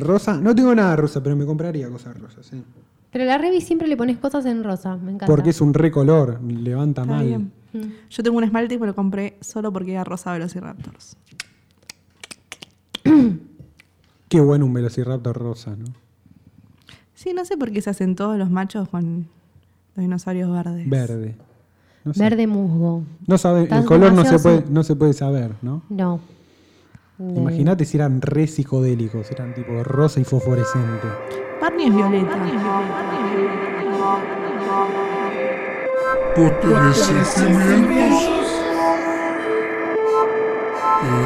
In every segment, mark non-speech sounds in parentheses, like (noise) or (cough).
Rosa, no tengo nada rosa, pero me compraría cosas rosas, sí. Pero a la Revi siempre le pones cosas en rosa, me encanta. Porque es un recolor, levanta Está mal. bien. Yo tengo un esmalte y me lo compré solo porque era rosa Velociraptors. (clears throat) Qué bueno un Velociraptor rosa, ¿no? Sí, no sé por qué se hacen todos los machos con los dinosaurios verdes. Verde. No sé. Verde musgo. No sabe, el Estás color no se, puede, no se puede saber, ¿no? No. De- Imagínate si eran re psicodélicos, eran tipo rosa y fosforescente. Barney es violeta. Porque sentimientos y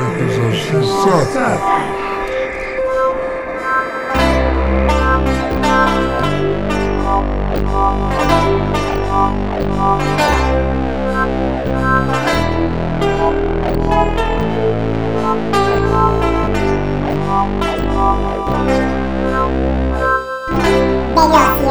Walkman.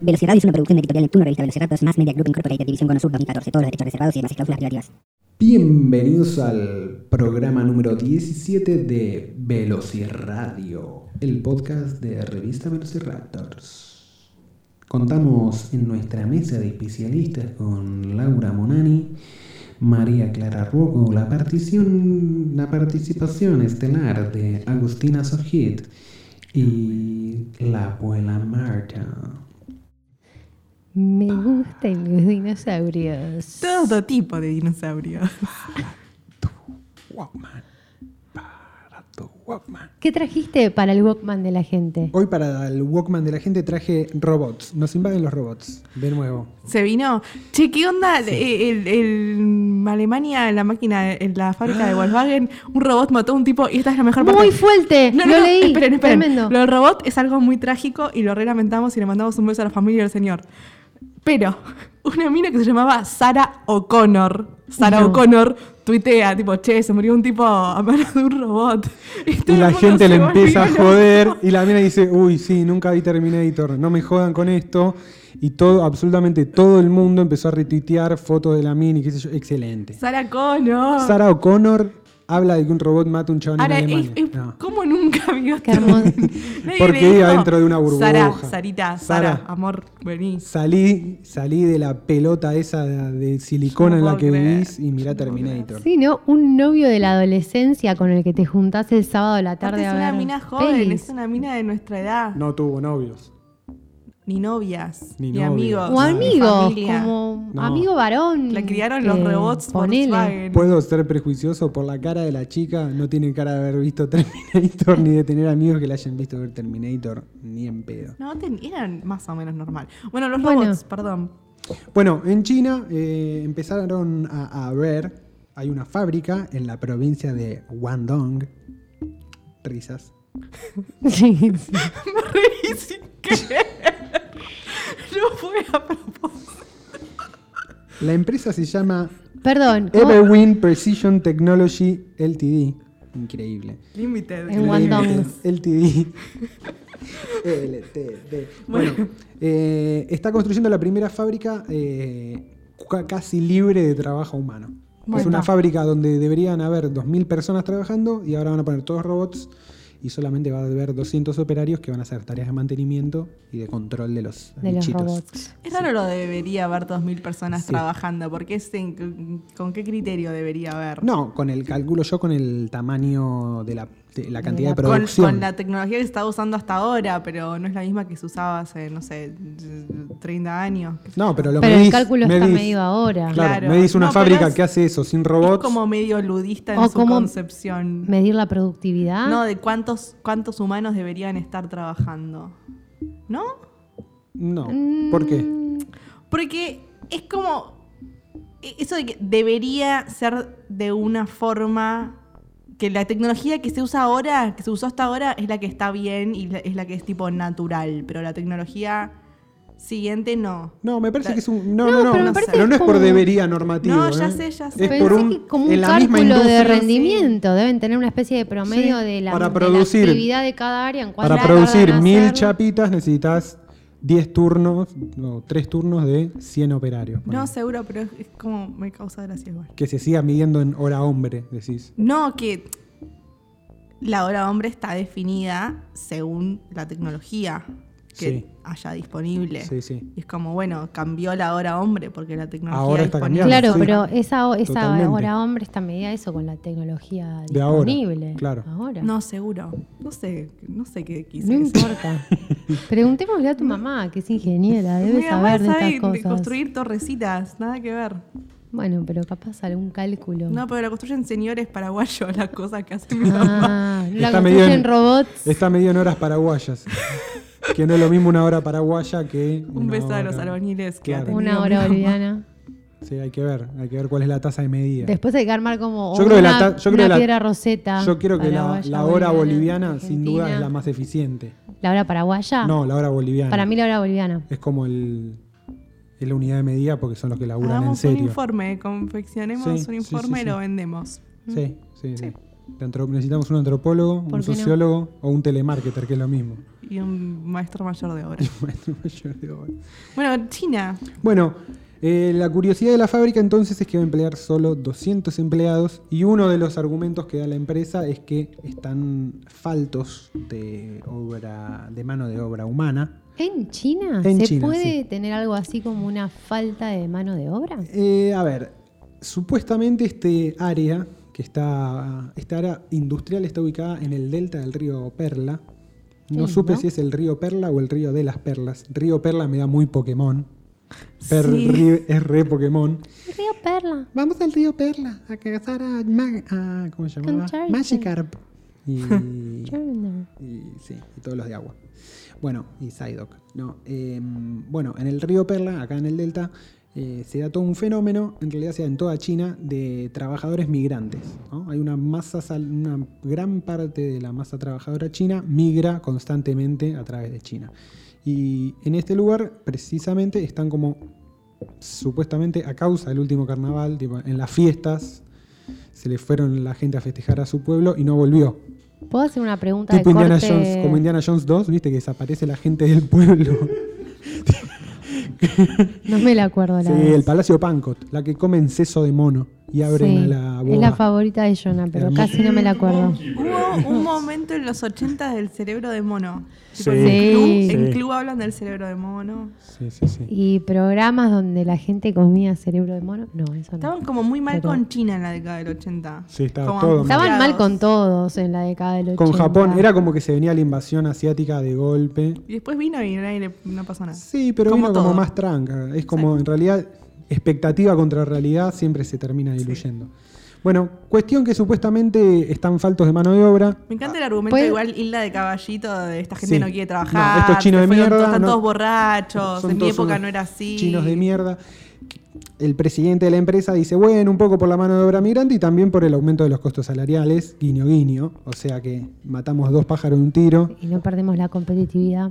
Velociraptor es una producción de Editorial Neptuno, revista Velociraptor, Mass Media Group Incorporated, División Cono Sur 2014. Todos los derechos reservados y demás cláusulas privativas. Bienvenidos al programa número 17 de Velocirradio, el podcast de revista Velociraptors. Contamos en nuestra mesa de especialistas con Laura Monani, María Clara Ruoco, la, partición, la participación estelar de Agustina Sojit y la abuela Marta. Me gustan los dinosaurios. Todo tipo de dinosaurios. (laughs) Tu Walkman. ¿Qué trajiste para el Walkman de la gente? Hoy para el Walkman de la gente traje robots. Nos invaden los robots, de nuevo. Se vino. Che, ¿qué onda? Eh, El, el- Alemania, en la máquina, en la fábrica de Volkswagen, un robot mató a un tipo y esta es la mejor parte. Muy fuerte, No, lo no, leí. esperen, esperen. Tremendo. Lo del robot es algo muy trágico y lo re lamentamos y le mandamos un beso a la familia del señor. Pero (laughs) una mina que se llamaba Sara O'Connor, Sara No. O'Connor, tuitea, tipo, che, se murió un tipo a manos de un robot. (laughs) Y la gente le empieza a joder (laughs) y la mina dice, uy, sí, nunca vi Terminator, no me jodan con esto. Y todo, absolutamente todo el mundo empezó a retuitear fotos de la mina y qué sé yo. Excelente. Sara Connor. Sarah O'Connor habla de que un robot mata a un chabón Ahora, en es- Alemania. es- No. ¿cómo nunca (laughs) vio Qué hermoso. Porque iba dentro de una burbuja. Sara, Sarita, Sara, Sara. amor, vení. Salí, salí de la pelota esa de, de silicona No en la que creer. vivís y mirá Terminator. Sí, ¿no? Un novio de la adolescencia con el que te juntás el sábado a la Aparte tarde es a una mina joven, pelis. es una mina de nuestra edad. No tuvo novios. Ni novias, Ni amigos. O ni amigos, familia. como No. amigo varón. La criaron los robots ponele. Volkswagen. Puedo ser prejuicioso por la cara de la chica, no tiene cara de haber visto (laughs) Terminator ni de tener amigos que la hayan visto ver Terminator, ni en pedo. No, eran más o menos normal. Bueno, los Bueno. robots, perdón. Bueno, en China eh, empezaron a, a ver, hay una fábrica en la provincia de Guangdong, risas, (laughs) Sí, sí. Me reí sin querer. No fue a propósito. La empresa se llama Perdón. ¿cómo? Everwin Precision Technology Ltd. Increíble. Limited. En Guangdong. LTD. LTD. (laughs) Bueno, eh, está construyendo la primera fábrica eh, ca- casi libre de trabajo humano. Es Bueno. una fábrica donde deberían haber 2.000 personas trabajando y ahora van a poner todos robots y solamente va a haber 200 operarios que van a hacer tareas de mantenimiento y de control de los De los robots. Es raro lo de debería haber 2.000 personas Sí. trabajando, porque es en- ¿con qué criterio debería haber? No, con el cálculo yo con el tamaño de la, la cantidad de, la- producción. con la tecnología que se está usando hasta ahora, pero no es la misma que se usaba hace, no sé, 30 años. No, pero lo Pero el medís- cálculo está medís- medido ahora. Claro, Claro. me dice una No, fábrica es- que hace eso sin Es robots. como medio ludista en O su como concepción. Medir la productividad. No, de cuántos, cuántos humanos deberían estar trabajando. ¿No? No. ¿Por qué? Mm, Porque es como. e- Eso de que debería ser de una forma. Que la tecnología que se usa ahora, que se usó hasta ahora, es la que está bien y la- es la que es tipo natural. Pero la tecnología siguiente no. No, me parece que es un. No, No, no, no. pero no, me parece pero no es por debería normativo. No, ya ¿eh? sé, ya sé. Es Pensé por un. que como un cálculo de rendimiento. Deben tener una especie de promedio Sí, de, la, para de la producir- actividad de cada área. En cuál Para producir mil chapitas necesitas 10 turnos, no, 3 turnos de 100 operarios. No, seguro, pero es, es como me causa gracia igual. Que se siga midiendo en hora hombre, decís. No, que la hora hombre está definida según la tecnología que Sí. haya disponible. Sí, sí. Y es como, bueno, cambió la hora hombre porque la tecnología Ahora está disponible. cambiando. Claro, Sí. pero esa, esa Totalmente. hora hombre está medida eso con la tecnología De ahora, disponible. claro. Ahora. No, seguro. No sé, no sé qué quise No decir. importa. (laughs) Preguntémosle a tu mamá, que es ingeniera, debe Mi mamá saber de sabe estas de cosas. construir torrecitas, nada que ver. Bueno, pero capaz algún cálculo. No, pero la construyen señores paraguayos, las cosas que hacen mi mamá. Ah, la Está construyen en- robots. Está medido en horas paraguayas. (laughs) que no es lo mismo una hora paraguaya que. Un beso a los hora- albañiles que Claro. Una hora boliviana. Sí, hay que ver. Hay que ver cuál es la tasa de medida. Después hay que armar como Yo creo que una, la ta- yo creo una que la- piedra roseta. Yo creo que la, la hora boliviana, sin duda, es la más eficiente. ¿La hora paraguaya? No, la hora boliviana. Para mí la hora boliviana. Es como el. Es la unidad de medida porque son los que laburan en Hagamos un serio. informe, confeccionemos Sí, un informe sí, y lo sí. vendemos. Sí, sí, sí. Necesitamos un antropólogo, ¿Por un no? sociólogo o un telemarketer, que es lo mismo. Y un maestro mayor de obra. (laughs) Maestro mayor de obra. bueno, China. Bueno, eh, la curiosidad de la fábrica entonces es que va a emplear solo 200 empleados y uno de los argumentos que da la empresa es que están faltos de obra de mano de obra humana. ¿En China? En ¿Se China, puede sí. tener algo así como una falta de mano de obra? Eh, a ver, supuestamente este área que está esta área industrial está ubicada en el delta del río Perla. No Sí, supe ¿no? si es el río Perla o el río de las Perlas. Río Perla me da muy Pokémon. Per- Sí. ri- es re Pokémon. Río Perla. Vamos al río Perla a cazar a, Mag- a- ¿cómo se llamaba? Magikarp. Y, (laughs) y sí, y todos los de agua. Bueno, y Psyduck. No, eh, bueno, en el río Perla, acá en el delta, eh, se da todo un fenómeno, en realidad se da en toda China, de trabajadores migrantes. ¿no? Hay una masa, una gran parte de la masa trabajadora china migra constantemente a través de China. Y en este lugar, precisamente, están como supuestamente a causa del último carnaval, tipo, en las fiestas, se le fueron la gente a festejar a su pueblo y no volvió. ¿Puedo hacer una pregunta Tipo de Indiana corte? Jones, como Indiana Jones 2, viste que desaparece la gente del pueblo. (laughs) No me la acuerdo la sí, el Palacio Pancot, la que comen seso de mono y abren Sí, a la. Es la favorita de Jonah, pero Hermoso. casi no me la acuerdo. Hubo un momento en los 80 del cerebro de mono. Sí. en, club, Sí. en club hablan del cerebro de mono. Sí, sí, sí. ¿Y programas donde la gente comía cerebro de mono? No, eso no. Estaban como muy mal Pero- con China en la década del 80. Sí, estaba Como todo mal. Estaban mal con todos en la década del 80. Con Japón, era como que se venía la invasión asiática de golpe. Y después vino y no pasó nada. Sí, pero Como vino como más tranca. Es como, en realidad, expectativa contra realidad siempre se termina diluyendo. Bueno, cuestión que supuestamente están faltos de mano de obra. Me encanta el argumento ¿Puede- igual Hilda de Caballito de esta gente Sí. no quiere trabajar. No, estos chinos de mierda, todos- están no- todos borrachos. En mi época no era así. Chinos de mierda. El presidente de la empresa dice, bueno, un poco por la mano de obra migrante y también por el aumento de los costos salariales, guiño guiño. O sea que matamos dos pájaros de un tiro. Y no perdemos la competitividad.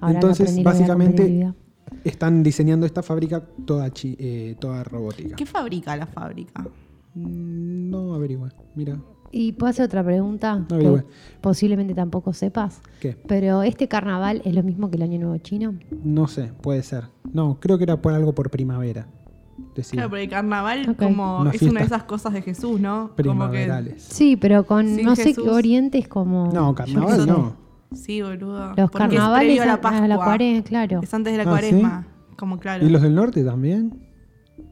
Ahora Entonces, no la básicamente, competitividad. Están diseñando esta fábrica toda, chi- eh, toda robótica. ¿Qué fabrica la fábrica? Mm, No averigüe, mira. ¿Y puedo hacer otra pregunta? No averigüe. que posiblemente tampoco sepas. ¿Qué? Pero este carnaval es lo mismo que el Año Nuevo Chino. No sé, puede ser. No, creo que era por algo por primavera. Decía. Claro, porque el carnaval Ok. como Una es fiesta una de esas cosas de Jesús, ¿no? Como que primaverales. Sí, pero con Sin no sé qué orientes como. No, carnaval no. Sí, boludo. Los Porque es carnavales previo a la Pascua. a la cuaresma, claro. Es antes de la Ah, cuaresma. Como claro. ¿Y los del norte también?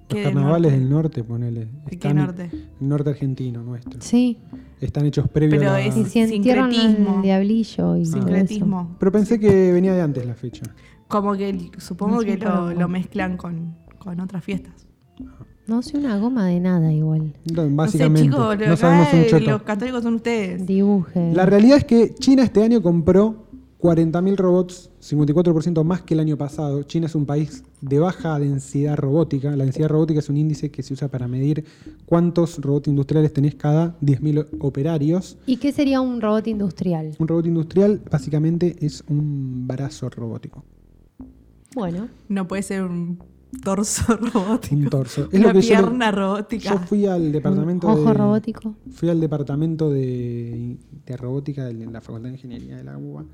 ¿Qué Los del carnavales norte? del norte, ponele. ¿De qué Están- norte? El norte argentino nuestro. Sí, Están hechos previos Pero a la... es- y si entierran Sincretismo. al diablillo y todo eso. Sincretismo. Pero pensé que venía de antes la fecha. Como que el- supongo No que lo, lo mezclan con, con otras fiestas. No sé una goma de nada igual. No, No Básicamente, sé, chicos, no sabemos un choto. los católicos son ustedes. Dibuje. La realidad es que China este año compró 40.000 robots, 54% más que el año pasado. China es un país de baja densidad robótica. La densidad robótica es un índice que se usa para medir cuántos robots industriales tenés cada 10.000 operarios. ¿Y qué sería un robot industrial? Un robot industrial básicamente es un brazo robótico. Bueno, No puede ser un torso (laughs) robótico. Un torso. Es Una lo que yo le- pierna robótica. Yo fui al departamento un ojo de, robótico. Fui al departamento de, de robótica de la Facultad de Ingeniería de la UBA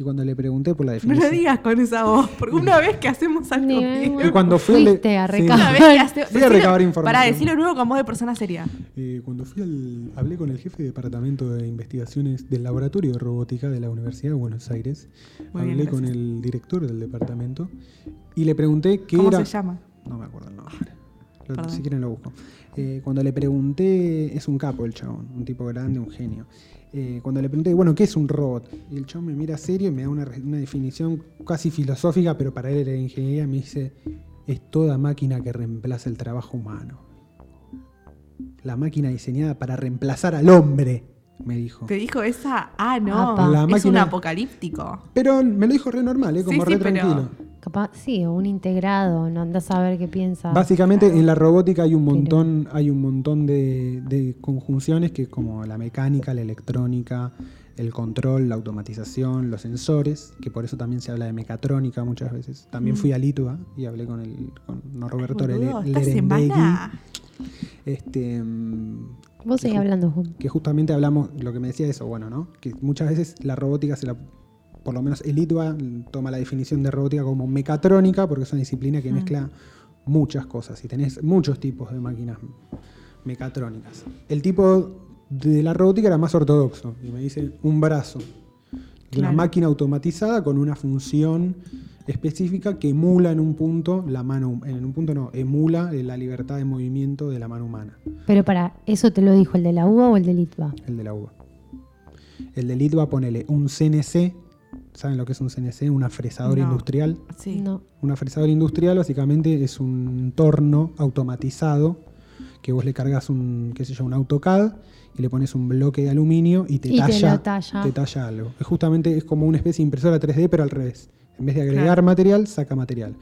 y cuando le pregunté por la No definición. lo digas con esa voz, porque una vez que hacemos algo Ni- bien- Y cuando fui Fuiste a recabar. Hace- Fui a información. Pará, decirlo nuevo con voz de persona seria. Eh, cuando fui al, hablé con el jefe de departamento de investigaciones del laboratorio de robótica de la Universidad de Buenos Aires, Muy bien, hablé con el director del departamento y le pregunté qué ¿Cómo era. se llama? No me acuerdo el nombre. Lo- si quieren lo busco. Eh, cuando le pregunté, es un capo el chabón, un tipo grande, un genio. Eh, cuando le pregunté, bueno, ¿qué es un robot? Y el chabón me mira serio y me da una, definición casi filosófica, pero para él era ingeniería, me dice, es toda máquina que reemplaza el trabajo humano. La máquina diseñada para reemplazar al hombre, me dijo. ¿Te dijo esa? Ah, no. La es un apocalíptico. Pero me lo dijo re normal, ¿eh? como Sí, re sí, pero- tranquilo. Capaz, sí, o un integrado, no andás a ver qué piensa. Básicamente en la robótica hay un montón, hay un montón de, de conjunciones que es como la mecánica, la electrónica, el control, la automatización, los sensores, que por eso también se habla de mecatrónica muchas veces. También fui a Litua y hablé con el con Norberto Boludo, Lere- Lerendegui, este mm, Vos seguís hablando, Juan. que justamente hablamos, lo que me decía eso, bueno, ¿no? Que muchas veces la robótica se la, por lo menos el ITBA toma la definición de robótica como mecatrónica, porque es una disciplina que mezcla muchas cosas y tenés muchos tipos de máquinas mecatrónicas. El tipo de la robótica era más ortodoxo y me dice un brazo, una Claro. máquina automatizada con una función específica que emula en un punto la mano, en un punto no, emula la libertad de movimiento de la mano humana. Pero para, ¿eso te lo dijo el de la UBA o el del ITBA? El de la uva. El de Litva, ponele un CNC. ¿Saben lo que es un CNC? Una fresadora No. industrial. Sí. No. Una fresadora industrial básicamente es un torno automatizado que vos le cargas un, qué sé yo, un AutoCAD y le pones un bloque de aluminio y te, Y talla, te talla algo. Es justamente es como una especie de impresora 3D, pero al revés. En vez de agregar Claro. material, saca material.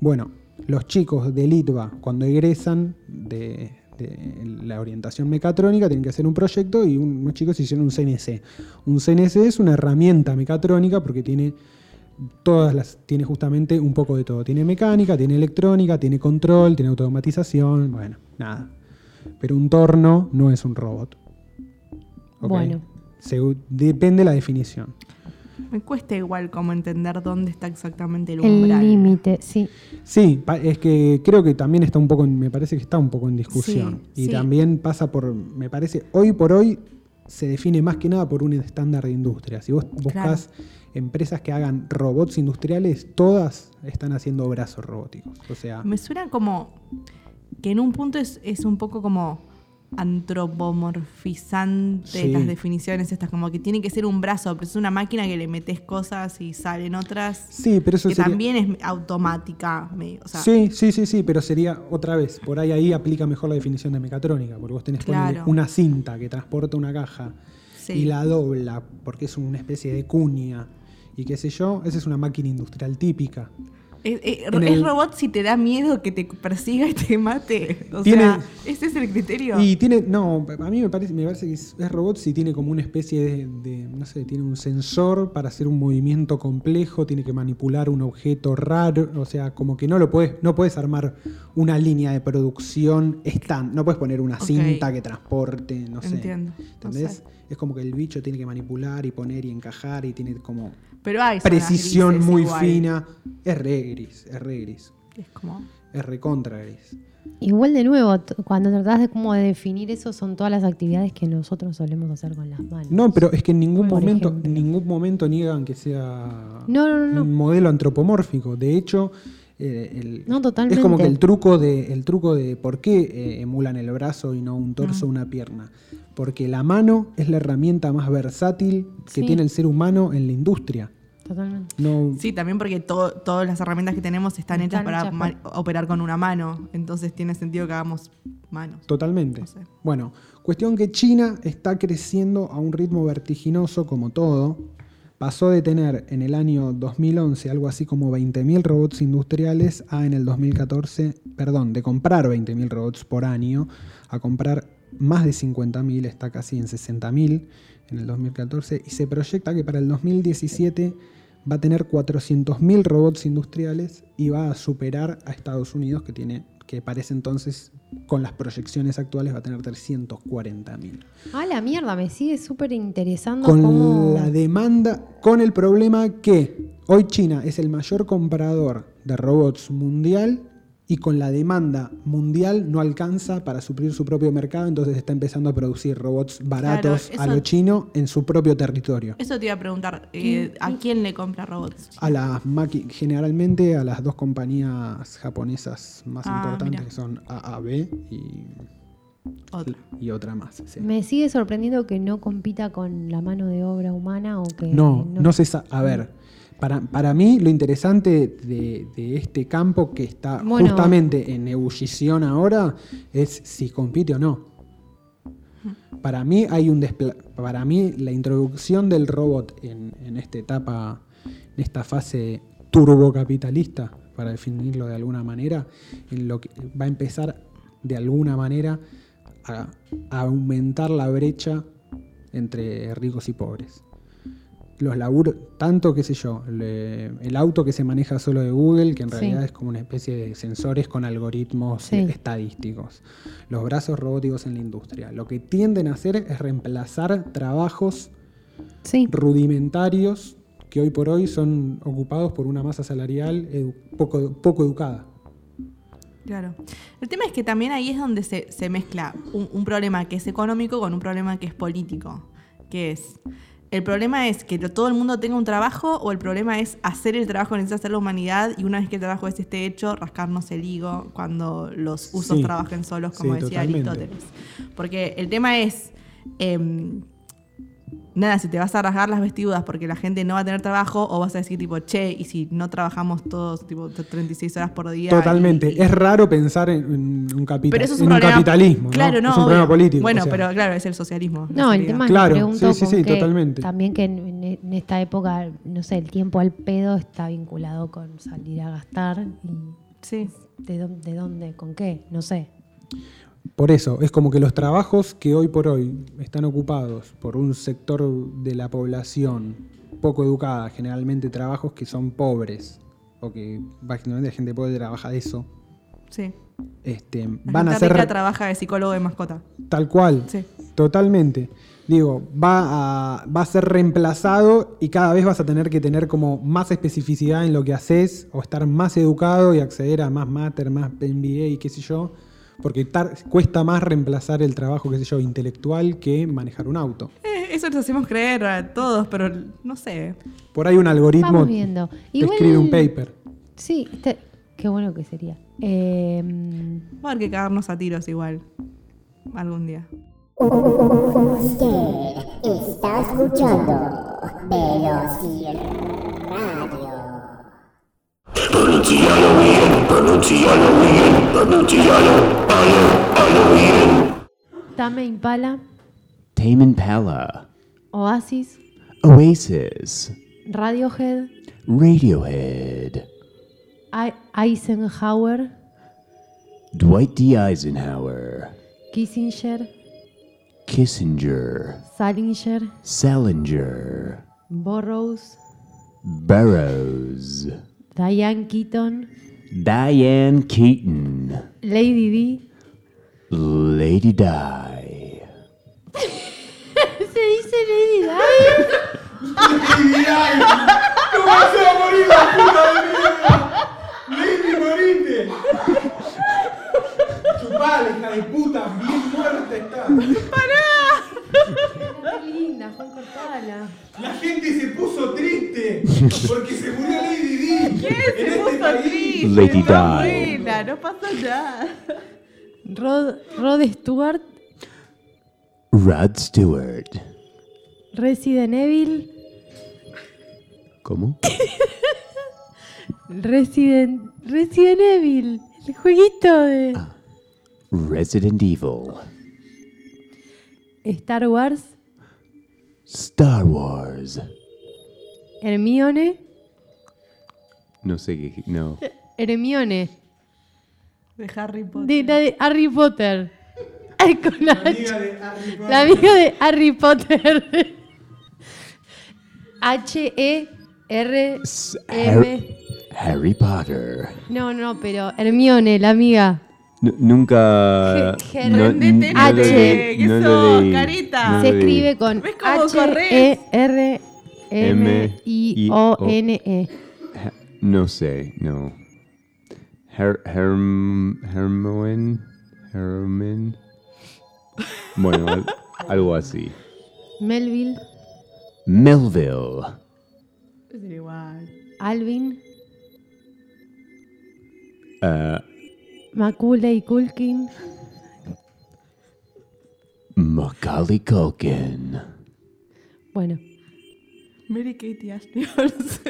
Bueno, los chicos de Litva, cuando egresan de, de la orientación mecatrónica, tienen que hacer un proyecto y un- unos chicos hicieron un CNC. Un CNC es una herramienta mecatrónica porque tiene todas las tiene justamente un poco de todo. Tiene mecánica, tiene electrónica, tiene control, tiene automatización, bueno, nada. Pero un torno no es un robot. Bueno. Segu- depende la definición. Me cuesta igual como entender dónde está exactamente el El umbral. límite, sí. Sí, es que creo que también está un poco, en- me parece que está un poco en discusión. Sí, y sí. también pasa por, me parece, hoy por hoy se define más que nada por un estándar de industria. Si vos buscas empresas que hagan robots industriales, todas están haciendo brazos robóticos. O sea, Me suena como que en un punto es, es un poco como antropomorfizante Sí. las definiciones estas, como que tiene que ser un brazo, pero es una máquina que le metes cosas y salen otras. sí, pero eso que sería... también es automática. me- o sea, sí, sí, sí, sí, pero sería otra vez, por ahí ahí aplica mejor la definición de mecatrónica, porque vos tenés Claro. una cinta que transporta una caja sí. y la dobla porque es una especie de cuña y qué sé yo, esa es una máquina industrial típica. Es, es- en es el- robot si te da miedo que te persiga y te mate. O Tiene- sea, ese es el criterio. Y tiene, no, a mí me parece, me parece que es, es robot si tiene como una especie de, de, no sé, tiene un sensor para hacer un movimiento complejo, tiene que manipular un objeto raro, o sea, como que no lo puedes, no puedes armar una línea de producción stand, no puedes poner una cinta que transporte, no sé. Entiendo. No ¿Entendés? sé. Es como que el bicho tiene que manipular y poner y encajar y tiene como Pero hay precisión grises muy igual. fina. Es re gris, es re gris, Es como. es recontra gris. Igual de nuevo, cuando tratás de como de definir eso, son todas las actividades que nosotros solemos hacer con las manos. No, pero es que en ningún Por momento, ejemplo. en ningún momento niegan que sea No, no, no, no. un modelo antropomórfico. De hecho, eh, el- No, totalmente. es como que el truco de, el truco de por qué eh, emulan el brazo y no un torso o una pierna. Porque la mano es la herramienta más versátil que Sí. tiene el ser humano en la industria. Totalmente. No, Sí, también porque to- todas las herramientas que tenemos están, hechas Están para hechas operar con una mano. Entonces tiene sentido que hagamos manos. Totalmente. No sé. Bueno, cuestión que China está creciendo a un ritmo vertiginoso como todo. Pasó de tener en el año 2011 algo así como 20.000 robots industriales a en el 2014, perdón, de comprar 20.000 robots por año a comprar más de 50.000, está casi en 60.000 en el 2014 y se proyecta que para el 2017 va a tener 400.000 robots industriales y va a superar a Estados Unidos, que tiene que parece entonces, con las proyecciones actuales, va a tener 340.000. Ah, la mierda, me sigue súper interesando Con cómo... la demanda, con el problema que hoy China es el mayor comprador de robots mundial y con la demanda mundial no alcanza para suplir su propio mercado, entonces está empezando a producir robots baratos Claro, a lo chino en su propio territorio. Eso te iba a preguntar. eh, ¿A quién le compra robots? A las generalmente a las dos compañías japonesas más Ah, importantes que son AAB y, Otra. y otra más. sí. Me sigue sorprendiendo que no compita con la mano de obra humana o que... No, no se sabe. A ver, para, para mí lo interesante de, de este campo que está Bueno. justamente en ebullición ahora es si compite o no. Para mí hay un para mí la introducción del robot en, en esta etapa, en esta fase turbocapitalista, para definirlo de alguna manera, en lo que va a empezar de alguna manera a, a aumentar la brecha entre ricos y pobres. Los laburos, tanto qué sé yo, le- el auto que se maneja solo de Google, que en Sí. realidad es como una especie de sensores con algoritmos Sí. estadísticos. Los brazos robóticos en la industria. Lo que tienden a hacer es reemplazar trabajos Sí, rudimentarios que hoy por hoy son ocupados por una masa salarial edu- poco, poco educada. Claro. El tema es que también ahí es donde se, se mezcla un, un problema que es económico con un problema que es político. Que es. ¿El problema es que todo el mundo tenga un trabajo o el problema es hacer el trabajo que necesita hacer la humanidad y una vez que el trabajo ese esté hecho, rascarnos el higo cuando los usos Sí. trabajen solos, como Sí, decía totalmente. Aristóteles? Porque el tema es. em, Nada, si te vas a rasgar las vestiduras porque la gente no va a tener trabajo, o vas a decir, tipo, che, y si no trabajamos todos, tipo, 36 horas por día. Totalmente. y- y- Es raro pensar en, en un, capita- pero eso es en un, un problema. capitalismo. Claro, no. Es un problema político. Bueno, o sea. pero claro, es el socialismo. No, el tema Claro, es que pregunto sí, sí, sí, que totalmente. también que en, esta época, no sé, el tiempo al pedo está vinculado con salir a gastar y Sí. de dónde, con qué, no sé. Por eso, es como que los trabajos que hoy por hoy están ocupados por un sector de la población poco educada, generalmente trabajos que son pobres, o que básicamente la gente puede trabajar de eso, Sí. este, La van a ser rica trabaja de psicólogo de mascota. tal cual, Sí. totalmente. Digo, va a, va a ser reemplazado y cada vez vas a tener que tener como más especificidad en lo que haces o estar más educado y acceder a más mater, más MBA y qué sé yo, porque tar- cuesta más reemplazar el trabajo, qué sé yo, intelectual que manejar un auto. Eh, eso nos hacemos creer a todos, pero no sé. Por ahí un algoritmo Vamos viendo. te Igual- escribe un paper. Sí, este- qué bueno que sería. Eh, Va a haber que cagarnos a tiros igual. Algún día. Usted está escuchando Velociraptor. Radio. Tame Impala, Tame Impala, Oasis, Oasis, Radiohead, Radiohead, I- Eisenhower, Dwight D. Eisenhower, Kissinger, Kissinger, Salinger, Salinger, Burroughs, Burroughs, Diane Keaton, Diane Keaton, Lady D. Lady Di. (laughs) Se dice Lady Di. ¿Cómo se va a morir la puta de mierda? ¡Lady, morite! Chupala, hija de puta, bien muerta está. Qué linda, Juan Cortala. La gente se puso triste porque se murió Lady Di. En Se este puso país. triste, Lady Di. no pasa nada. Rod, Rod Stewart, Rod Stewart. Resident Evil, ¿Cómo? (laughs) Resident, Resident Evil, el jueguito de Resident Evil. Star Wars, Star Wars. Hermione, No sé qué. No. Hermione, De Harry Potter. de la de Harry Potter. Ay, con la, Amiga de Harry Potter. la amiga de Harry Potter. H E R, S- M. Har- Harry Potter. No, no, pero Hermione, la amiga. Nunca. No, H. leí, ¿Qué no sos, carita? no Se escribe con ¿Ves cómo H, corres? E, R, M, M, I, I, O, O. N, E. Ha- No sé, no. Her, Herm, Hermoen. Hermen. Bueno, al- algo así. Melville, Melville. Es igual. Alvin, Uh, Macaulay Culkin, Macaulay Culkin. bueno. Mary Kate y Ashley Olsen.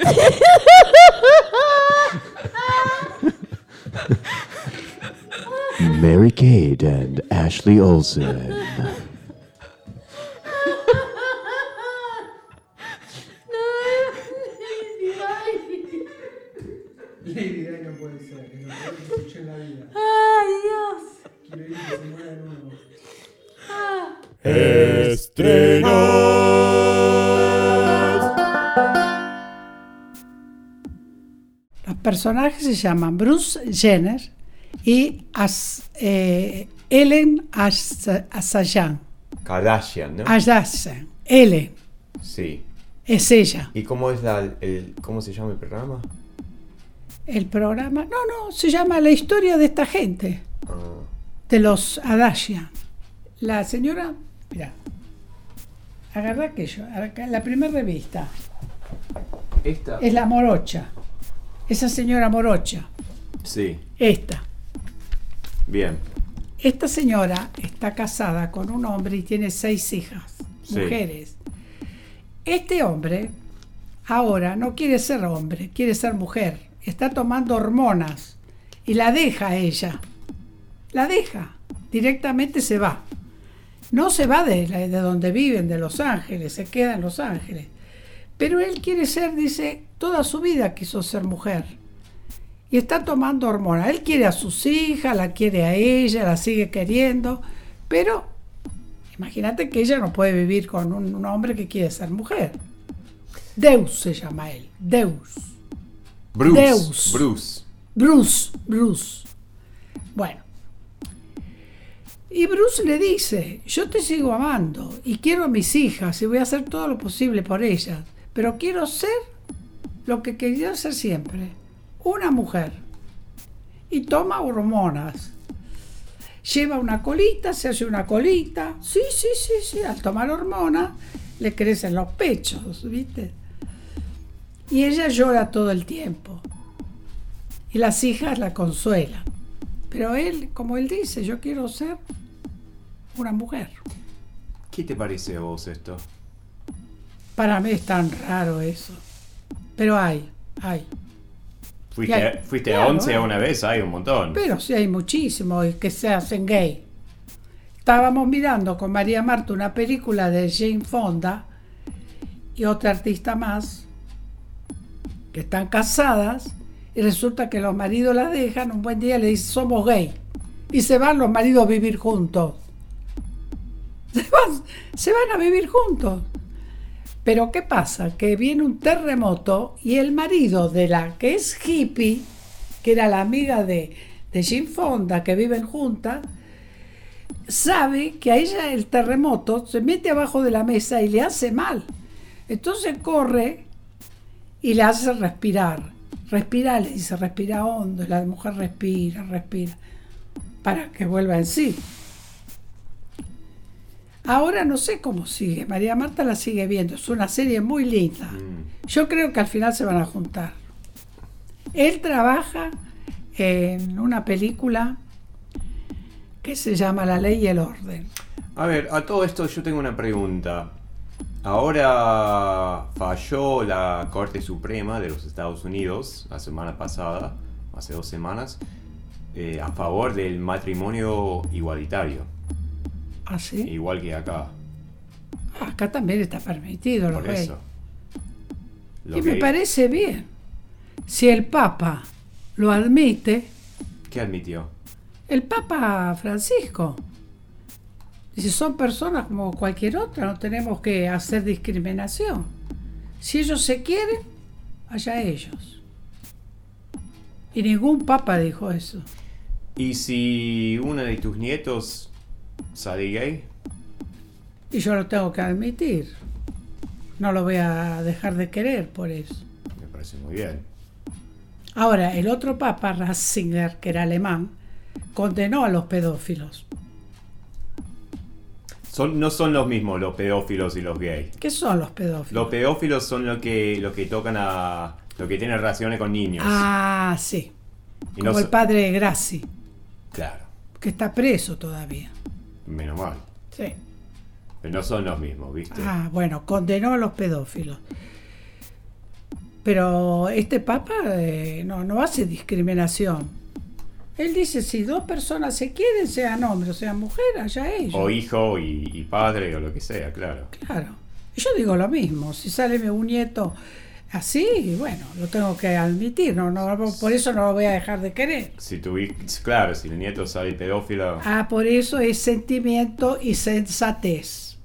Mary Kate and Ashley Olsen. Lady Di no puede ser, que lo peor que escuché en la vida. ¡Ay, Dios! Quiero ir que se muera de nuevo. Los personajes se llaman Bruce Jenner y As- eh, Ellen As- Asayan. Kardashian, ¿no? Asayan. Ellen, Sí. es ella. ¿Y cómo es la, el, cómo se llama el programa? El programa, no, no, se llama La historia de esta gente, de los Adashian. La señora, mira, agarra aquello, la primera revista, esta. es la morocha, esa señora morocha, Sí, esta. bien. Esta señora está casada con un hombre y tiene seis hijas, Sí. mujeres. Este hombre ahora no quiere ser hombre, quiere ser mujer. Está tomando hormonas y la deja ella. La deja. Directamente se va. No se va de, de donde viven, de Los Ángeles, se queda en Los Ángeles. Pero él quiere ser, dice, toda su vida quiso ser mujer y está tomando hormonas. Él quiere a sus hijas, la quiere a ella, la sigue queriendo, pero imagínate que ella no puede vivir con un, un hombre que quiere ser mujer. Deus se llama él, Deus. Bruce. Deus. Bruce. Bruce, Bruce. Bueno. Y Bruce le dice, yo te sigo amando y quiero a mis hijas y voy a hacer todo lo posible por ellas, pero quiero ser lo que quería ser siempre, una mujer. Y toma hormonas. Lleva una colita, se hace una colita. Sí, sí, sí, sí. Al tomar hormonas le crecen los pechos, ¿viste? Y ella llora todo el tiempo y las hijas la consuelan. Pero él, como él dice, yo quiero ser una mujer. ¿Qué te parece a vos esto? Para mí es tan raro eso. Pero hay, hay. Fuiste, Ya, fuiste claro, a 11 eh. una vez, hay un montón. Pero sí hay muchísimos que se hacen gay. Estábamos mirando con María Marta una película de Jane Fonda y otra artista más que están casadas y resulta que los maridos las dejan, un buen día le dicen somos gay y se van los maridos a vivir juntos. (laughs) Se van, se van a vivir juntos. Pero ¿qué pasa? Que viene un terremoto y el marido de la que es hippie, que era la amiga de, de Jim Fonda, que viven juntas, sabe que a ella el terremoto se mete abajo de la mesa y le hace mal. Entonces corre y le hace respirar. Respira, le dice, respira hondo. La mujer respira, respira, para que vuelva en sí. Ahora no sé cómo sigue. María Marta la sigue viendo. Es una serie muy linda. Yo creo que al final se van a juntar. Él trabaja en una película que se llama La Ley y el Orden. A ver, a todo esto yo tengo una pregunta. Ahora falló la Corte Suprema de los Estados Unidos la semana pasada, hace dos semanas, eh, a favor del matrimonio igualitario, ¿Así? igual que acá. Acá también está permitido Por gays. eso. Lo Y me parece bien. Si el Papa lo admite, ¿Qué admitió? el Papa Francisco. Dice, son personas como cualquier otra, no tenemos que hacer discriminación. Si ellos se quieren, allá ellos. Y ningún papa dijo eso. ¿Y si uno de tus nietos sale gay? Y yo lo tengo que admitir. No lo voy a dejar de querer por eso. Me parece muy bien. Ahora, el otro papa, Ratzinger, que era alemán, condenó a los pedófilos. Son, no son los mismos los pedófilos y los gays. ¿Qué son los pedófilos? Los pedófilos son los que, los que tocan a. los que tienen relaciones con niños. Ah, sí. Y no Como el so- padre de Graci, Claro, que está preso todavía. menos mal. Sí. Pero no son los mismos, ¿viste? Ah, bueno, condenó a los pedófilos. Pero este papa eh, no, no hace discriminación. Él dice, si dos personas se quieren, sean hombres o sean mujeres, allá ellos. O hijo y, y padre o lo que sea, claro. Claro. Yo digo lo mismo, si sale un nieto así, bueno, lo tengo que admitir, no, no, por eso no lo voy a dejar de querer. Si tu claro, si el nieto sale pedófilo. Ah, por eso es sentimiento y sensatez.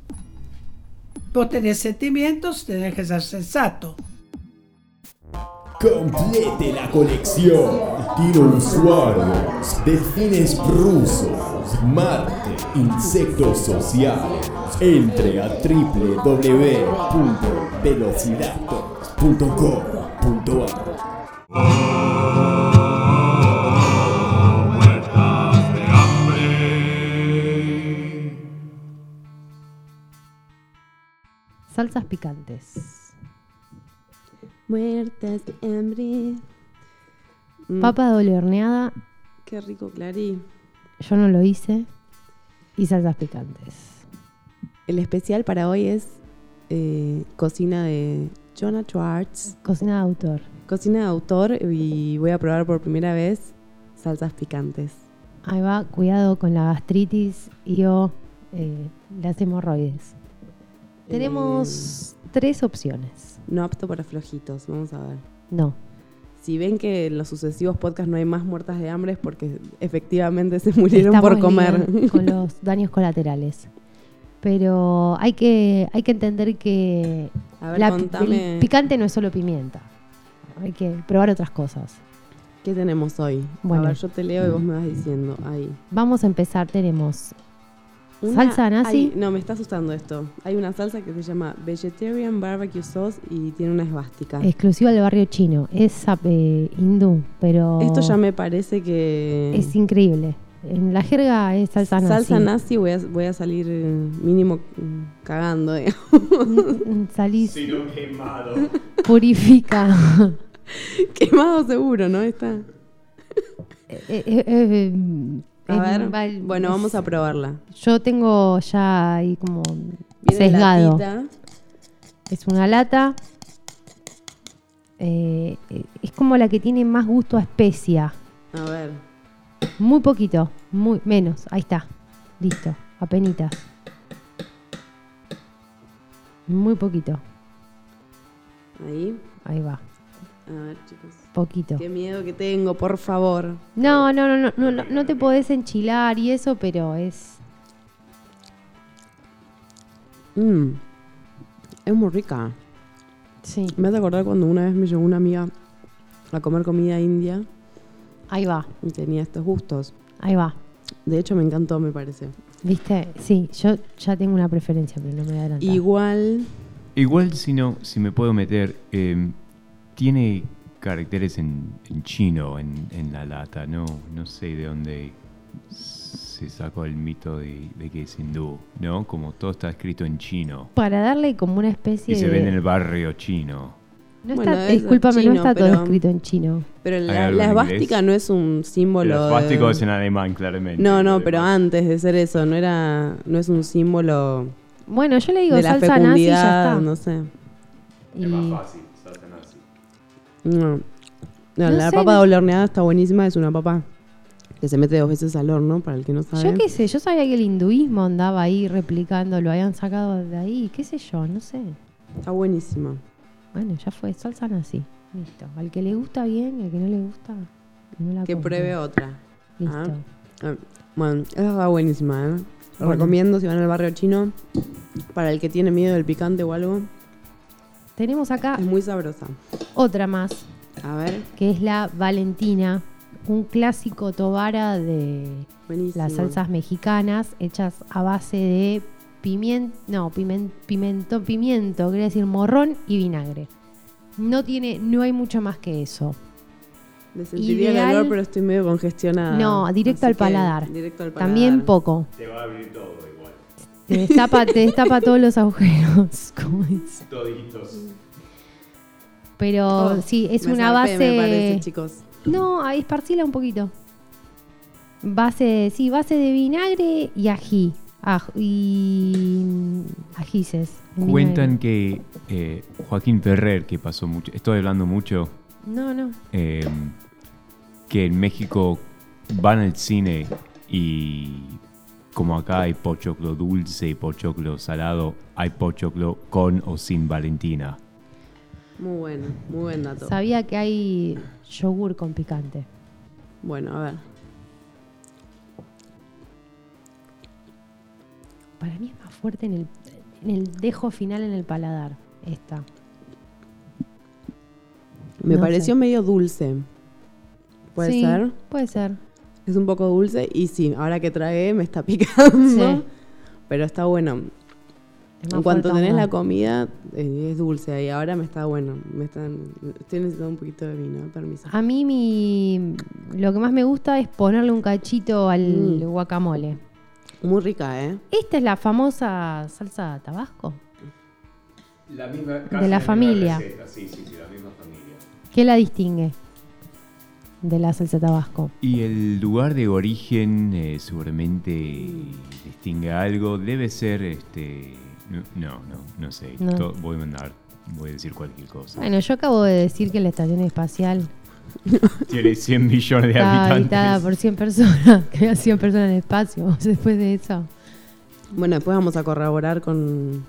Vos tenés sentimientos, tenés que ser sensato. Complete la colección. Tirolusuarios, delfines rusos, Marte, insectos sociales. Entre a www.velociraptors.com.ar. Salsas picantes. Muertas de hambre. Mm, Papa doble horneada, Qué rico, Clary. yo no lo hice. Y salsas picantes. El especial para hoy es eh, cocina de Jonah Schwartz. Cocina de autor. Cocina de autor y voy a probar por primera vez salsas picantes. Ahí va, cuidado con la gastritis y o eh, las hemorroides. Tenemos tres opciones. No apto para flojitos, vamos a ver. No. Si ven que en los sucesivos podcasts no hay más muertas de hambre es porque efectivamente se murieron Estamos por comer. Con (laughs) los daños colaterales. Pero hay que, hay que entender que A ver, la- el picante no es solo pimienta. Hay que probar otras cosas. ¿Qué tenemos hoy? Bueno. A ver, yo te leo y vos me vas diciendo. Ahí. Vamos a empezar. Tenemos Una- salsa nazi. hay- no, me está asustando esto. Hay una salsa que se llama Vegetarian Barbecue Sauce y tiene una esvástica. exclusiva del barrio chino. Es eh, hindú, pero Esto ya me parece que. es increíble. En la jerga es salsa nazi. Salsa nazi voy a, voy a salir eh, mínimo mm, cagando, (laughs) digamos. Mm, (laughs) Salís, Sino quemado. (laughs) purifica. Quemado seguro, ¿no? Está. Eh, eh, eh, A ver. Bueno, vamos a probarla. Yo tengo ya ahí como Viene sesgado. latita. Es una lata. Eh, eh, es como la que tiene más gusto a especia. A ver. Muy poquito, muy menos. Ahí está. Listo. Apenitas. Muy poquito. Ahí. Ahí va. A ver, chicos. Poquito. Qué miedo que tengo, por favor. No, no, no, no, no, no, no te podés enchilar y eso, pero es. Mm. Es muy rica. Sí. Me hace acordar cuando una vez me llevó una amiga a comer comida india Ahí va, y tenía estos gustos. ahí va. De hecho, me encantó, me parece. ¿Viste? Sí, yo ya tengo una preferencia, pero no me voy a adelantar. Igual. Igual, si no, si me puedo meter, eh, tiene caracteres en, en chino en, en la lata, no, no sé de dónde se sacó el mito de, de que es hindú, ¿no? Como todo está escrito en chino Para darle como una especie y se de. vende en el barrio chino. No Bueno, está, es discúlpame, chino, no está todo pero- escrito en chino. Pero ¿Hay la, la esvástica no es un símbolo. El de- esvástico es en alemán, claramente. No, no, pero antes de ser eso, no era, no es un símbolo Bueno, yo le digo de la salsa nazi y ya fecundidad, está. no sé. Y- fácil, salsa nazi. No. No, No la sé, papa no- doble horneada está buenísima, es una papa que se mete dos veces al horno, para el que no sabe. Yo qué sé, yo sabía que el hinduismo andaba ahí replicando, lo habían sacado de ahí, qué sé yo, no sé. Está buenísima. Bueno, ya fue, salsa nazi. Listo. Al que le gusta bien, al que no le gusta, no la Que compre. pruebe otra. Listo. Ah. Ah, Bueno, esa está buenísima, ¿eh? Lo Bueno. recomiendo si van al barrio chino. Para el que tiene miedo del picante o algo. Tenemos acá Es muy sabrosa. otra más, A ver, que es la Valentina, un clásico tobara de buenísimo. las salsas mexicanas hechas a base de pimiento, no, pimen- pimento, pimiento, quiere decir morrón y vinagre. No tiene, no hay mucho más que eso. Le sentiría Ideal- el olor, pero estoy medio congestionada. No, directo al paladar. Directo al paladar. También poco. Te va a abrir todo. Te destapa, te destapa todos los agujeros. (laughs) como es. Toditos. Pero Oh, sí, es me una zarpé, base. me parece, chicos. No, ahí esparcila un poquito. Base, sí, base de vinagre y ají. Aj- y ajíces. en Cuentan vinagre. que eh, Joaquín Ferrer, que pasó mucho, estoy hablando mucho, No, no. eh, que en México van al cine y como acá hay pochoclo dulce y pochoclo salado, hay pochoclo con o sin Valentina. Muy bueno, muy buen dato. Sabía que hay yogur con picante. Bueno, a ver. Para mí es más fuerte en el, en el dejo final en el paladar. Esta. Me No pareció sé. medio dulce. ¿Puede Sí, ser? Puede ser. Es un poco dulce y sí, ahora que tragué me está (laughs) picando. Sí. Pero está bueno. Es En cuanto tenés la comida, eh, es dulce y ahora me está bueno. Me están, estoy necesitando un poquito de vino, permiso. A mí mi, lo que más me gusta es ponerle un cachito al Mm. guacamole. Muy rica, ¿eh? Esta es la famosa salsa tabasco. La misma, De la familia. Sí, sí, sí, la misma familia. ¿Qué la distingue de la salsa tabasco? Y el lugar de origen eh, seguramente distingue algo. Debe ser este. No, no, no sé. No. Voy a mandar. Voy a decir cualquier cosa. Bueno, yo acabo de decir que la estación espacial (laughs) Tiene 100 millones de está habitantes. habitada por 100 personas, (laughs) que había 100 personas en el espacio (laughs) después de eso. Bueno, después vamos a corroborar con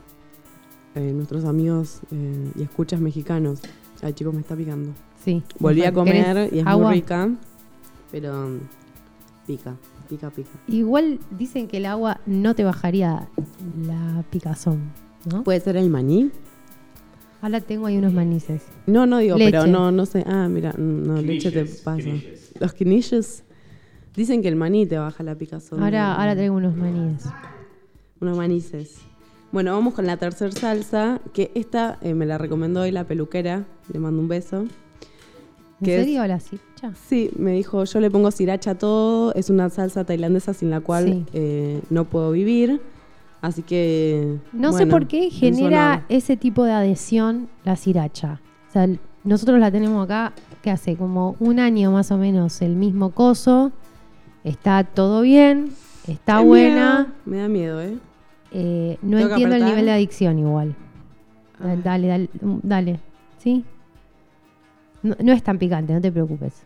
eh, nuestros amigos eh, y escuchas mexicanos. Ay, chicos, me está picando. Sí. Volví a comer ¿Querés y es agua? muy rica, pero mm, pica, pica, pica. Igual dicen que el agua no te bajaría la picazón, ¿no? ¿Puede ser el maní? Ahora tengo ahí unos manices. No, no digo, Leche. pero no, no sé. Ah, mira, no, leche te Quinilles, pasa. quinilles. Los quinillos dicen que el maní te baja la picazón. Ahora, ahora traigo unos maníes. Unos manices. Bueno, vamos con la tercera salsa, que esta eh, me la recomendó hoy la peluquera, le mando un beso. ¿En serio la sircha? Sí, me dijo, yo le pongo sriracha a todo, es una salsa tailandesa sin la cual Sí. eh, no puedo vivir, así que... No sé por qué genera ese tipo de adhesión la sriracha. O sea, nosotros la tenemos acá, que hace como un año más o menos el mismo coso. Está todo bien, está Es buena. miedo, Me da miedo, ¿eh? Eh, no ¿Tengo que entiendo el nivel de adicción igual. Ah. Dale, dale, dale. ¿Sí? No, no es tan picante, no te preocupes.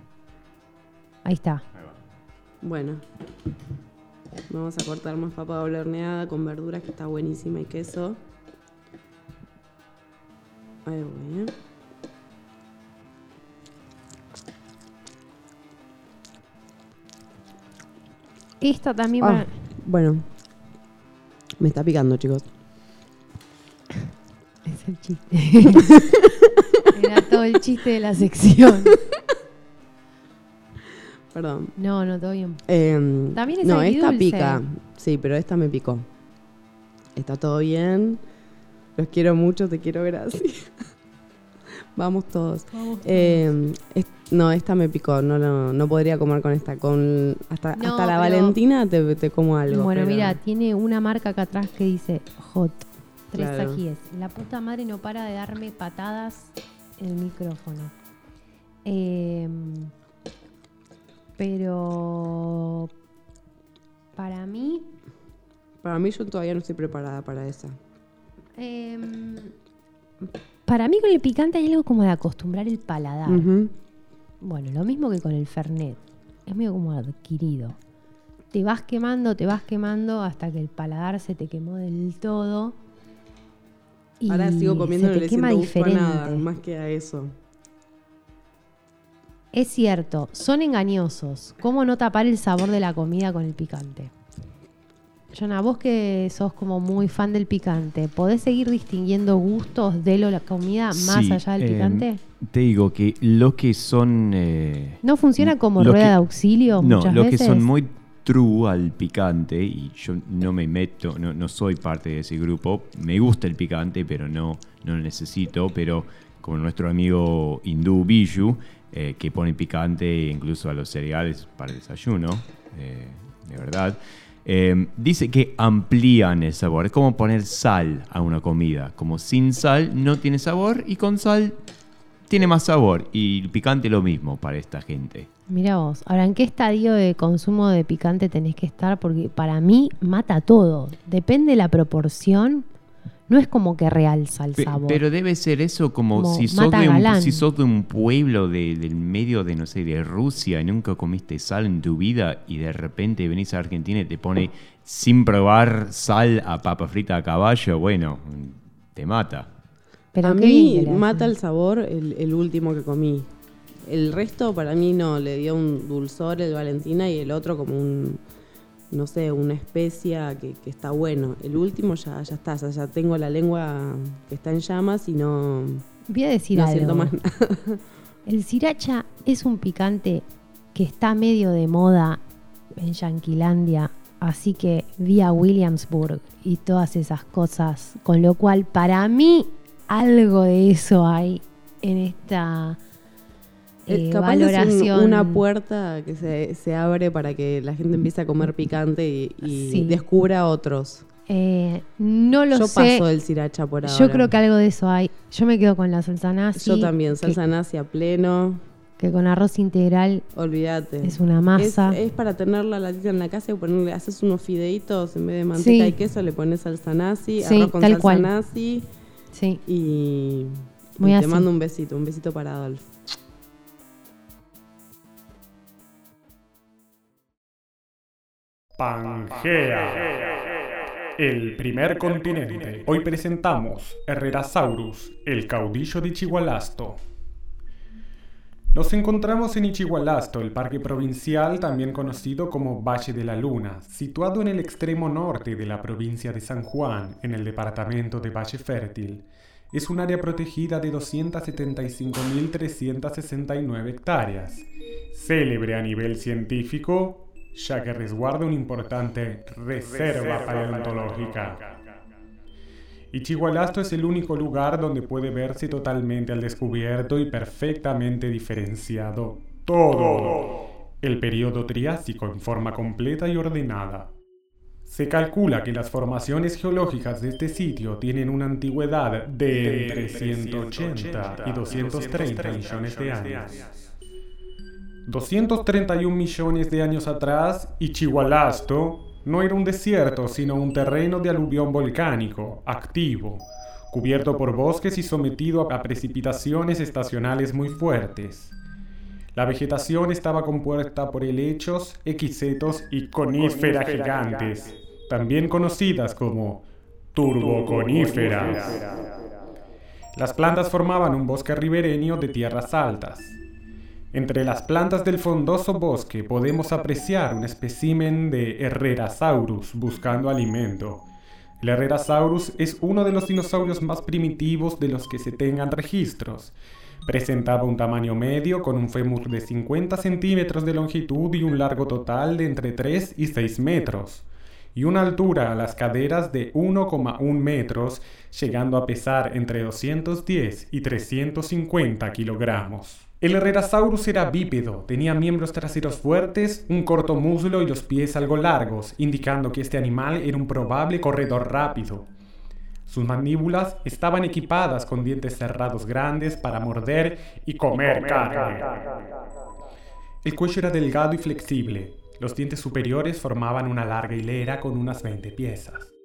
Ahí está. Bueno, vamos a cortar más papa doble horneada con verduras, que está buenísima, y queso. Ahí voy, ¿eh? Esta también Ah, va- bueno, me está picando, chicos. (laughs) Es el chiste. (laughs) Todo el chiste de la sección. (laughs) Perdón. No, no, todo bien. Em, También es no, esta pica. Sí, pero esta me picó. Está todo bien. Los quiero mucho, te quiero, gracias. (laughs) Vamos todos. Vamos Em, es- no, esta me picó. No, no, no podría comer con esta. Con hasta, No, hasta la Valentina te, te como algo. bueno, pero- mira, tiene una marca acá atrás que dice Hot. Tres Claro. ajíes. La puta madre no para de darme patadas el micrófono. Em, pero para mí, Para mí, yo todavía no estoy preparada para esa. em, para mí con el picante hay algo como de acostumbrar el paladar. Bueno, lo mismo que con el Fernet. Es medio como adquirido. Te vas quemando, te vas quemando hasta que el paladar se te quemó del todo. Y Ahora sigo comiendo se te quema diferente. nada, más que a eso. Es cierto, son engañosos. ¿Cómo no tapar el sabor de la comida con el picante? Jonah, vos que sos como muy fan del picante, ¿podés seguir distinguiendo gustos de lo, la comida más Sí, allá del eh, picante? Te digo que los que son... eh, ¿No funciona como rueda que- de auxilio No, muchas los que veces? son muy true al picante, y yo no me meto, no, no soy parte de ese grupo, me gusta el picante, pero no, no lo necesito, pero como nuestro amigo hindú Biju, eh, que pone picante incluso a los cereales para el desayuno, eh, de verdad, eh, dice que amplían el sabor, es como poner sal a una comida, como sin sal no tiene sabor y con sal tiene más sabor, y el picante lo mismo para esta gente. Mira vos, ahora, ¿en qué estadio de consumo de picante tenés que estar? Porque para mí mata todo. Depende de la proporción. No es como que realza el Pe- sabor. Pero debe ser eso como, Como si, sos mata de un, galán. si sos de un pueblo de- del medio de, no sé, de Rusia y nunca comiste sal en tu vida y de repente venís a Argentina y te pone sin probar sal a papa frita a caballo, bueno, te mata. Pero a mí mata el sabor el, el último que comí. El resto para mí no, le dio un dulzor el Valentina y el otro como un, no sé, una especia que, que está bueno. El último ya, ya está, ya tengo la lengua que está en llamas y no, Voy a decir no algo. siento más nada. (laughs) El sriracha es un picante que está medio de moda en Yanquilandia, así que vía Williamsburg y todas esas cosas, con lo cual para mí algo de eso hay en esta Eh, eh, capaz es un- valoración. una puerta que se, se abre para que la gente empiece a comer picante y, y Sí. descubra otros. Eh, no lo Yo sé. paso del sriracha por ahora. Yo creo que algo de eso hay. Yo me quedo con la salsa nazi. Yo también, que- salsa nazi a pleno. Que, con arroz integral Olvídate. es una masa. Es, es para tener la latita en la casa y ponerle, haces unos fideitos en vez de manteca Sí. y queso, le pones salsa nazi, Sí, arroz con tal salsa cual. nazi. Sí. Y, Muy y te así. mando un besito, un besito para Adolf. Pangea. El primer continente. Hoy presentamos Herrerasaurus, el caudillo de Ichigualasto. Nos encontramos en Ichigualasto, el parque provincial también conocido como Valle de la Luna, situado en el extremo norte de la provincia de San Juan, en el departamento de Valle Fértil. Es un área protegida de 275.369 hectáreas, célebre a nivel científico, ya que resguarda una importante reserva paleontológica. Ichigualasto es el único lugar donde puede verse totalmente al descubierto y perfectamente diferenciado todo el periodo Triásico en forma completa y ordenada. Se calcula que las formaciones geológicas de este sitio tienen una antigüedad de entre 180 y 230 millones de años. 231 millones de años atrás, Ichigualasto no era un desierto, sino un terreno de aluvión volcánico, activo, cubierto por bosques y sometido a precipitaciones estacionales muy fuertes. La vegetación estaba compuesta por helechos, equisetos y coníferas gigantes, también conocidas como turboconíferas. Las plantas formaban un bosque ribereño de tierras altas. Entre las plantas del frondoso bosque podemos apreciar un espécimen de Herrerasaurus buscando alimento. El Herrerasaurus es uno de los dinosaurios más primitivos de los que se tengan registros. Presentaba un tamaño medio con un fémur de 50 centímetros de longitud y un largo total de entre 3 y 6 metros, y una altura a las caderas de 1,1 metros, llegando a pesar entre 210 y 350 kilogramos. El Herrerasaurus era bípedo, tenía miembros traseros fuertes, un corto muslo y los pies algo largos, indicando que este animal era un probable corredor rápido. Sus mandíbulas estaban equipadas con dientes cerrados grandes para morder y comer carne. El cuello era delgado y flexible. Los dientes superiores formaban una larga hilera con unas 20 piezas.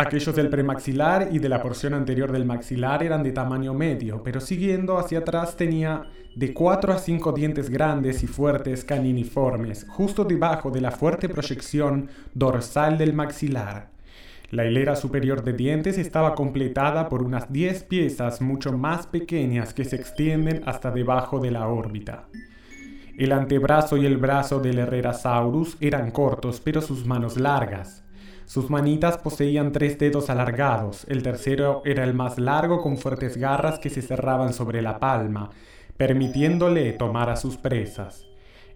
Aquellos del premaxilar y de la porción anterior del maxilar eran de tamaño medio, pero siguiendo hacia atrás tenía de 4 a 5 dientes grandes y fuertes caniniformes, justo debajo de la fuerte proyección dorsal del maxilar. La hilera superior de dientes estaba completada por unas 10 piezas mucho más pequeñas que se extienden hasta debajo de la órbita. El antebrazo y el brazo del Herrerasaurus eran cortos, pero sus manos largas. Sus manitas poseían tres dedos alargados, el tercero era el más largo con fuertes garras que se cerraban sobre la palma, permitiéndole tomar a sus presas.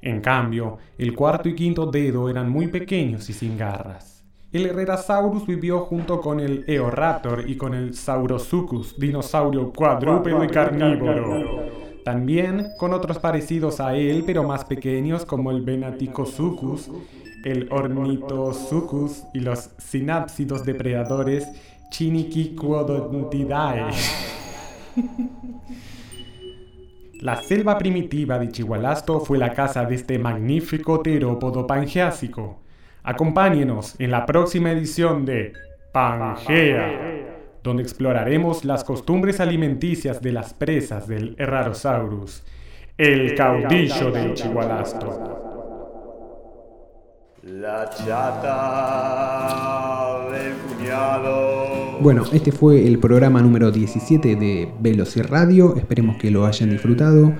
En cambio, el cuarto y quinto dedo eran muy pequeños y sin garras. El Herrerasaurus vivió junto con el Eoraptor y con el Saurosuchus, dinosaurio cuadrúpedo y carnívoro. También con otros parecidos a él, pero más pequeños, como el Venaticosuchus, el Ornithosuchus y los sinápsidos depredadores Chiniquicodontidae. (laughs) La selva primitiva de Chihualasto fue la casa de este magnífico terópodo pangeásico. Acompáñenos en la próxima edición de Pangea, donde exploraremos las costumbres alimenticias de las presas del Herrarosaurus, el caudillo del Chihualasto. La chata del cuñado. Bueno, este fue el programa número 17 de Veloci Radio. Esperemos que lo hayan disfrutado.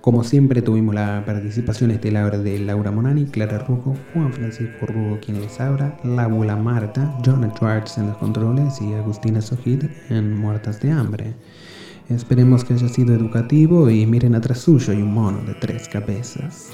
Como siempre tuvimos la participación estelar de Laura Monani, Clara Rujo, Juan Francisco Rugo quien les habla, Laura Marta, Jonah Schwartz en los controles y Agustina Sojid en Muertas de Hambre. Esperemos que haya sido educativo y miren atrás suyo hay un mono de tres cabezas.